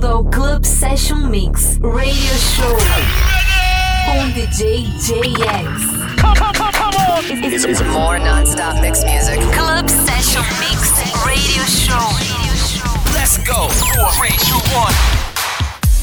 bem-vindo ao Club Session Mix Radio Show com DJ JX. Come, come, come, come on! It's, it's more non-stop mix music. Club Session Mix Radio Show. Let's go! Four, three, two, one.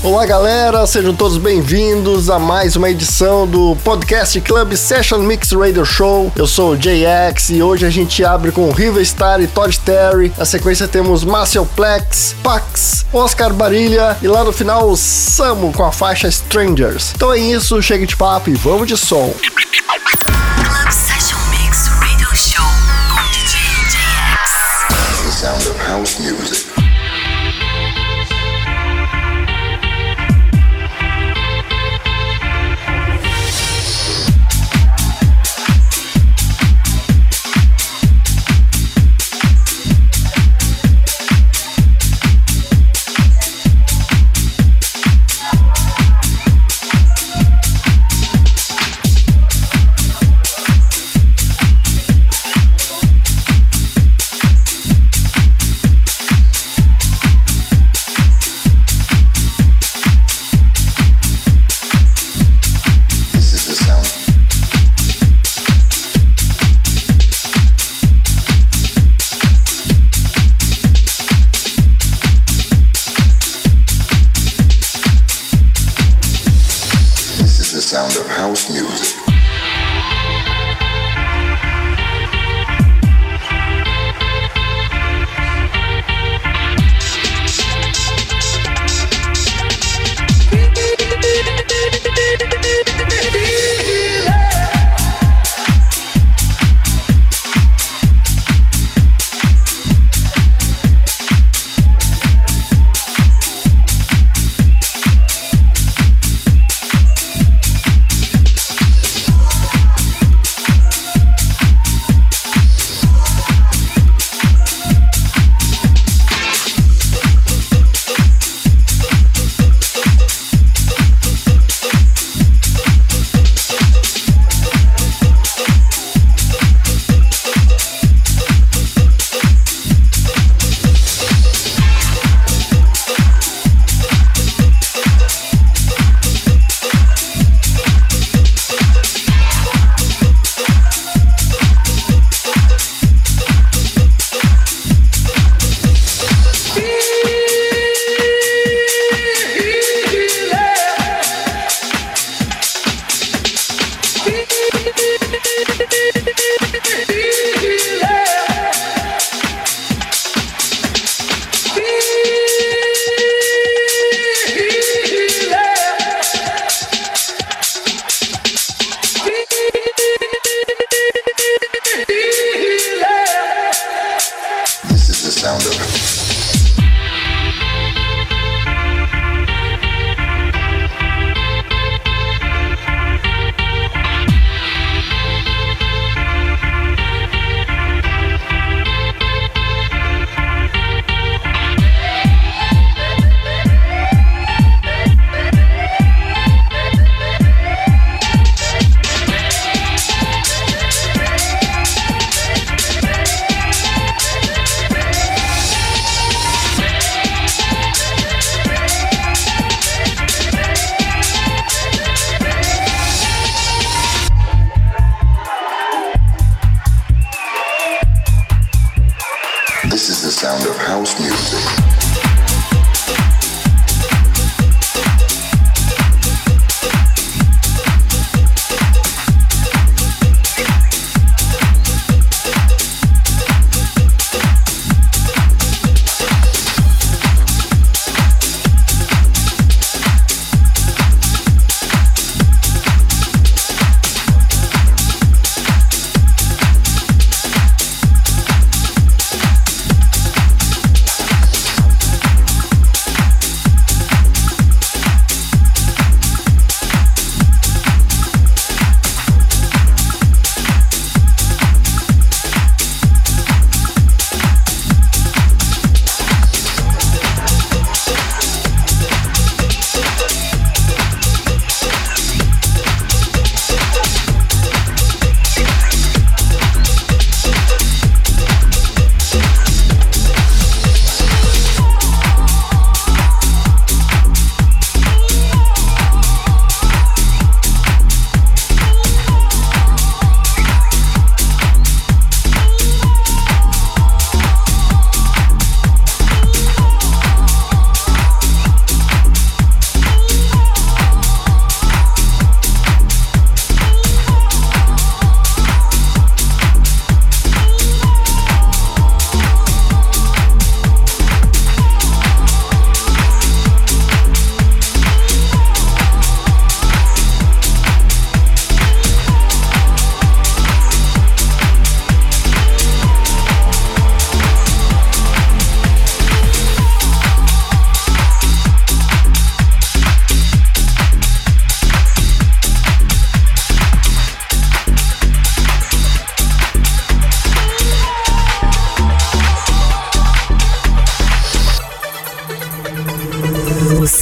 Olá galera, sejam todos bem-vindos a mais uma edição do podcast Club Session Mix Radio Show. Eu sou o JX e hoje a gente abre com Riva Star e Todd Terry. Na sequência temos Marcel Plex, Pax, Oscar Barilha e lá no final o Samu com a faixa Strangers. Então é isso, chega de papo e vamos de som. Club Session Mix Radio Show com DJ JX. This is the sound of house music.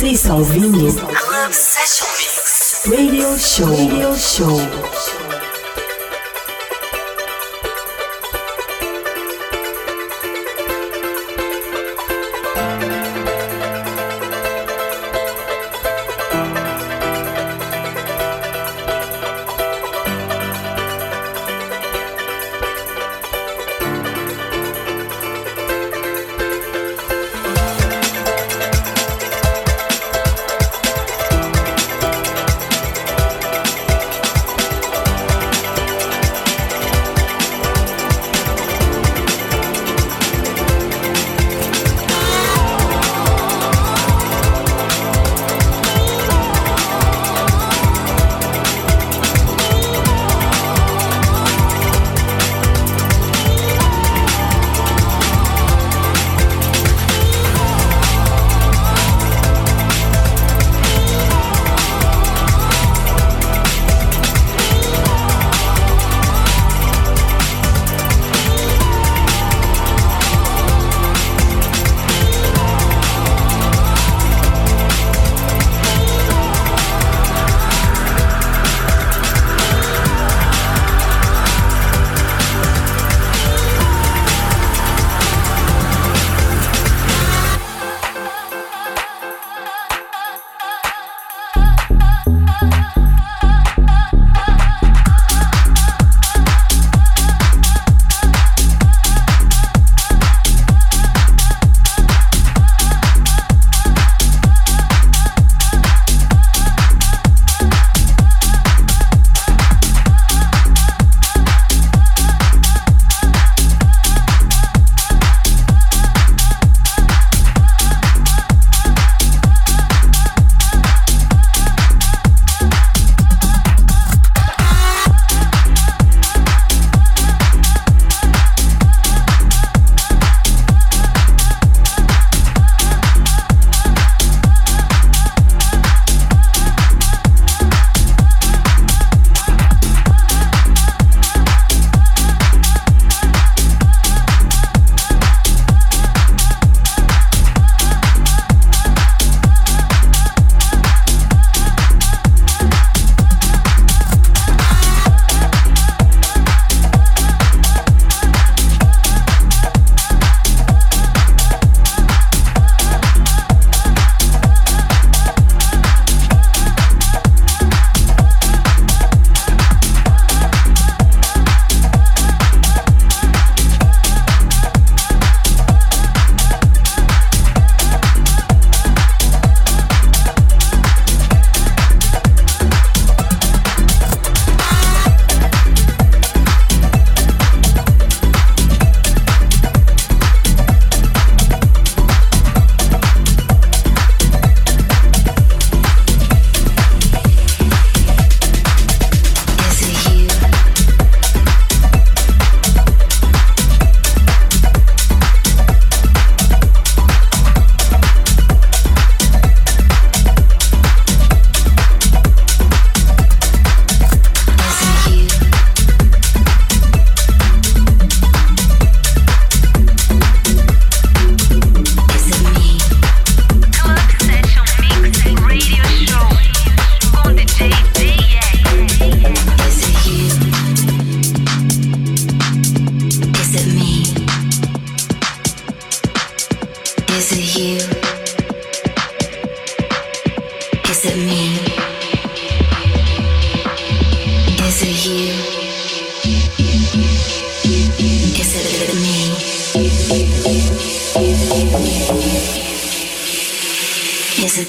Está ouvindo Club Session Mix Radio Show. Radio Show.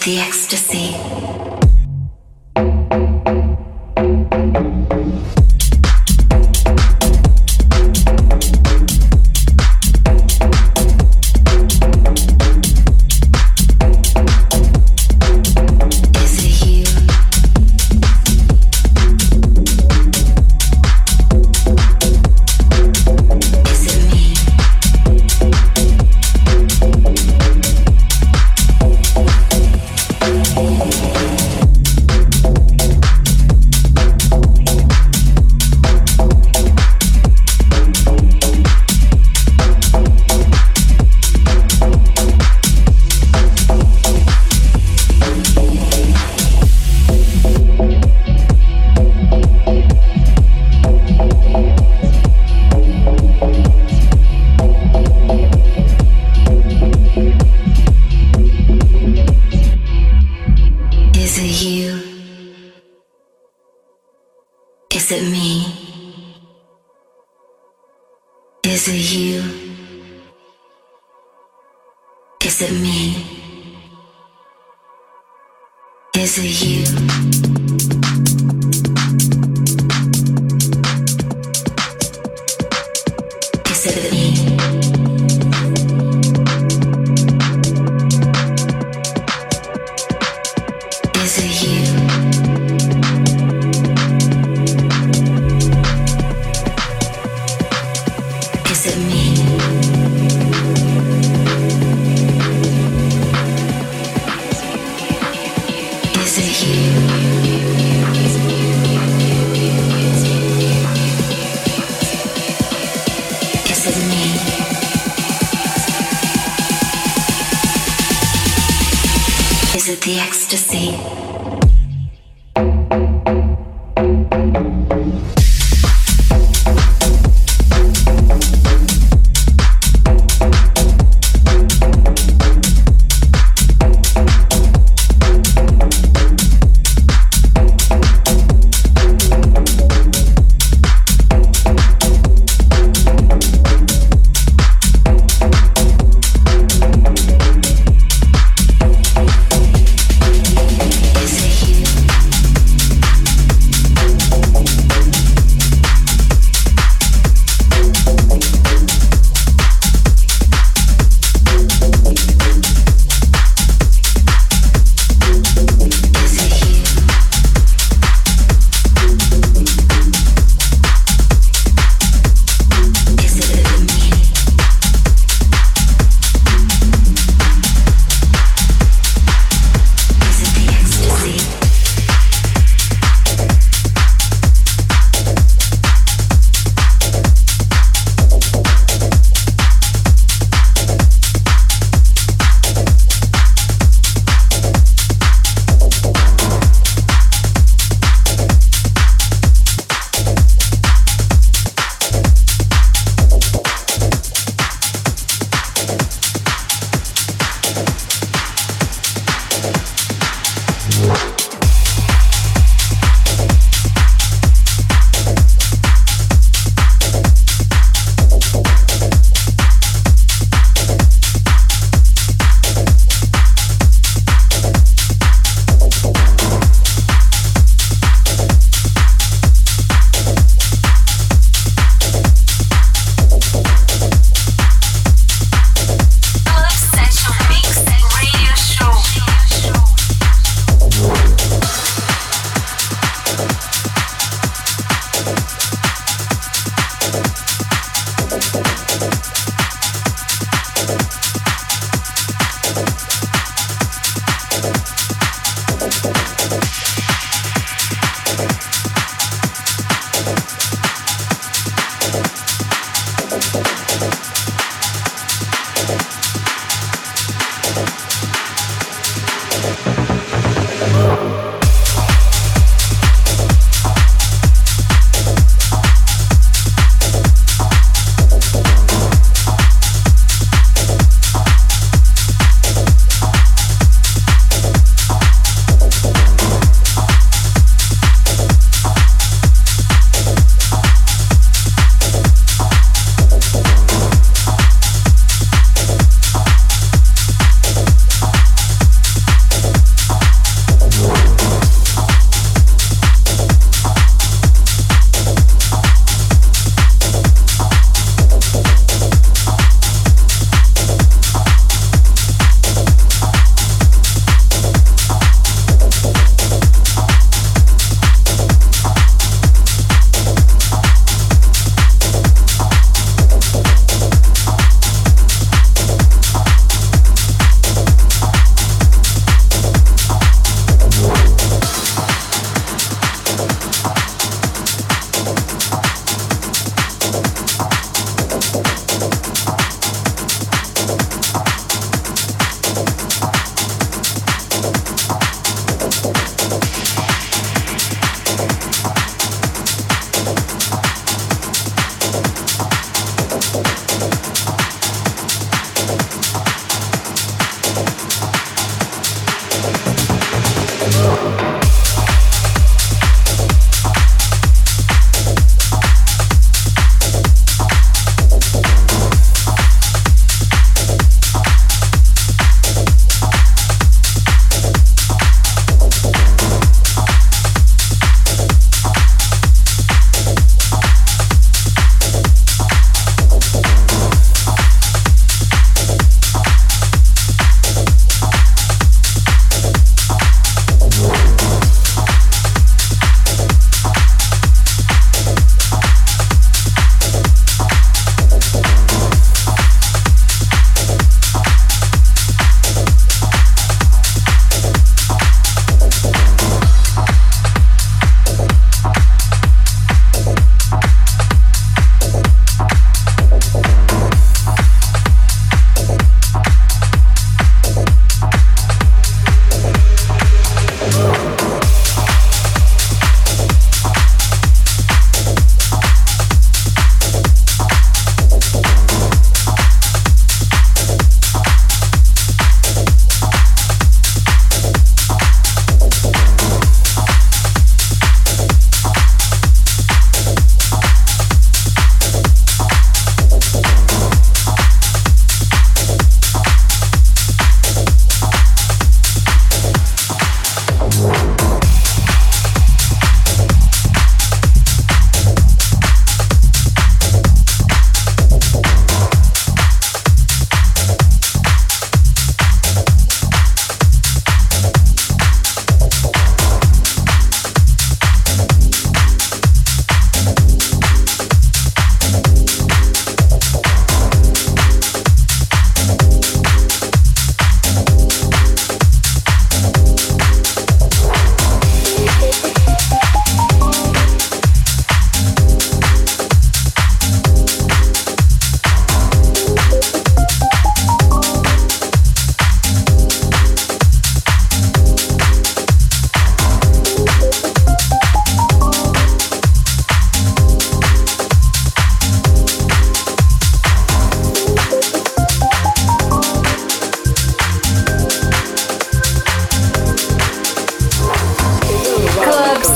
the ecstasy. Is it you? Is it me? Is it you?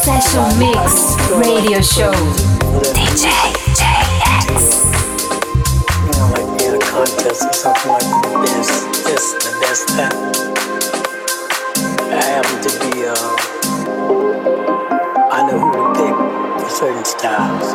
Special Mix Radio Show DJ JX. You know, like being a contest or something like this, this, and that's that. I happen to be, uh, I know who to pick for certain styles.